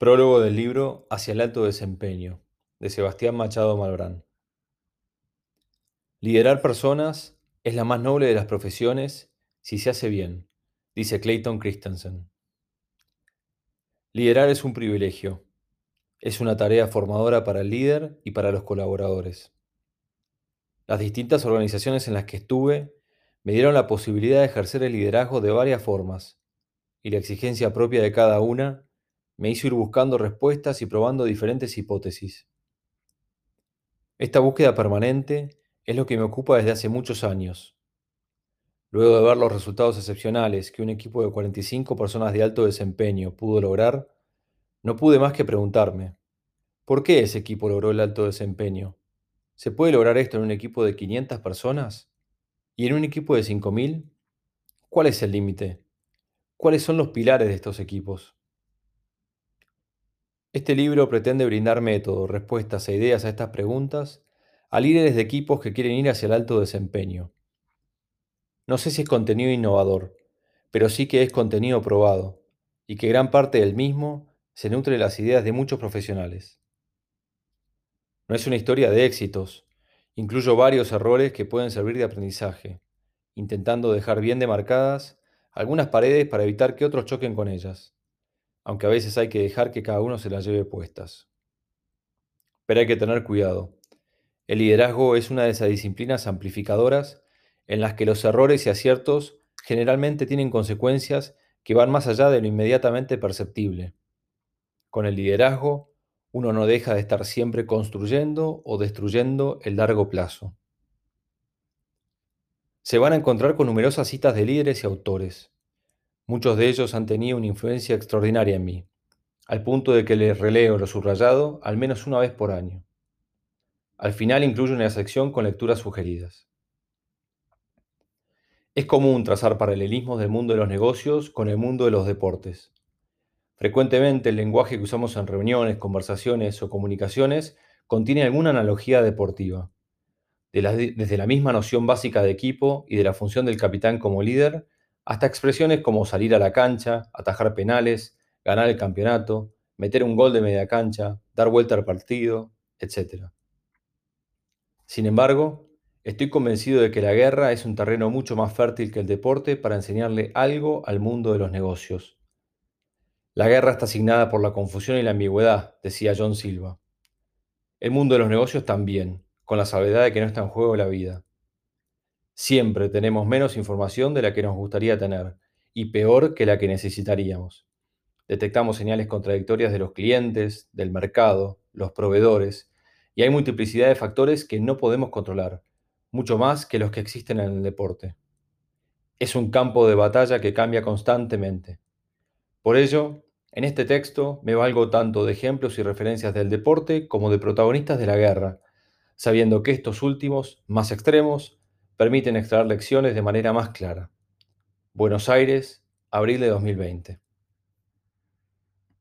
Prólogo del libro Hacia el alto desempeño, de Sebastián Machado Malbrán. Liderar personas es la más noble de las profesiones si se hace bien, dice Clayton Christensen. Liderar es un privilegio. Es una tarea formadora para el líder y para los colaboradores. Las distintas organizaciones en las que estuve me dieron la posibilidad de ejercer el liderazgo de varias formas, y la exigencia propia de cada una me hizo ir buscando respuestas y probando diferentes hipótesis. Esta búsqueda permanente es lo que me ocupa desde hace muchos años. Luego de ver los resultados excepcionales que un equipo de 45 personas de alto desempeño pudo lograr, no pude más que preguntarme, ¿por qué ese equipo logró el alto desempeño? ¿Se puede lograr esto en un equipo de 500 personas? ¿Y en un equipo de 5.000? ¿Cuál es el límite? ¿Cuáles son los pilares de estos equipos? Este libro pretende brindar métodos, respuestas e ideas a estas preguntas a líderes de equipos que quieren ir hacia el alto desempeño. No sé si es contenido innovador, pero sí que es contenido probado, y que gran parte del mismo se nutre de las ideas de muchos profesionales. No es una historia de éxitos, incluyo varios errores que pueden servir de aprendizaje, intentando dejar bien demarcadas algunas paredes para evitar que otros choquen con ellas aunque a veces hay que dejar que cada uno se las lleve puestas. Pero hay que tener cuidado. El liderazgo es una de esas disciplinas amplificadoras en las que los errores y aciertos generalmente tienen consecuencias que van más allá de lo inmediatamente perceptible. Con el liderazgo, uno no deja de estar siempre construyendo o destruyendo el largo plazo. Se van a encontrar con numerosas citas de líderes y autores, Muchos de ellos han tenido una influencia extraordinaria en mí, al punto de que les releo lo subrayado al menos una vez por año. Al final incluyo una sección con lecturas sugeridas. Es común trazar paralelismos del mundo de los negocios con el mundo de los deportes. Frecuentemente el lenguaje que usamos en reuniones, conversaciones o comunicaciones contiene alguna analogía deportiva. desde la misma noción básica de equipo y de la función del capitán como líder, hasta expresiones como salir a la cancha, atajar penales, ganar el campeonato, meter un gol de media cancha, dar vuelta al partido, etc. Sin embargo, estoy convencido de que la guerra es un terreno mucho más fértil que el deporte para enseñarle algo al mundo de los negocios. La guerra está asignada por la confusión y la ambigüedad, decía John Silva. El mundo de los negocios también, con la salvedad de que no está en juego la vida. Siempre tenemos menos información de la que nos gustaría tener y peor que la que necesitaríamos. Detectamos señales contradictorias de los clientes, del mercado, los proveedores, y hay multiplicidad de factores que no podemos controlar, mucho más que los que existen en el deporte. Es un campo de batalla que cambia constantemente. Por ello, en este texto me valgo tanto de ejemplos y referencias del deporte como de protagonistas de la guerra, sabiendo que estos últimos, más extremos, permiten extraer lecciones de manera más clara. Buenos Aires, abril de 2020.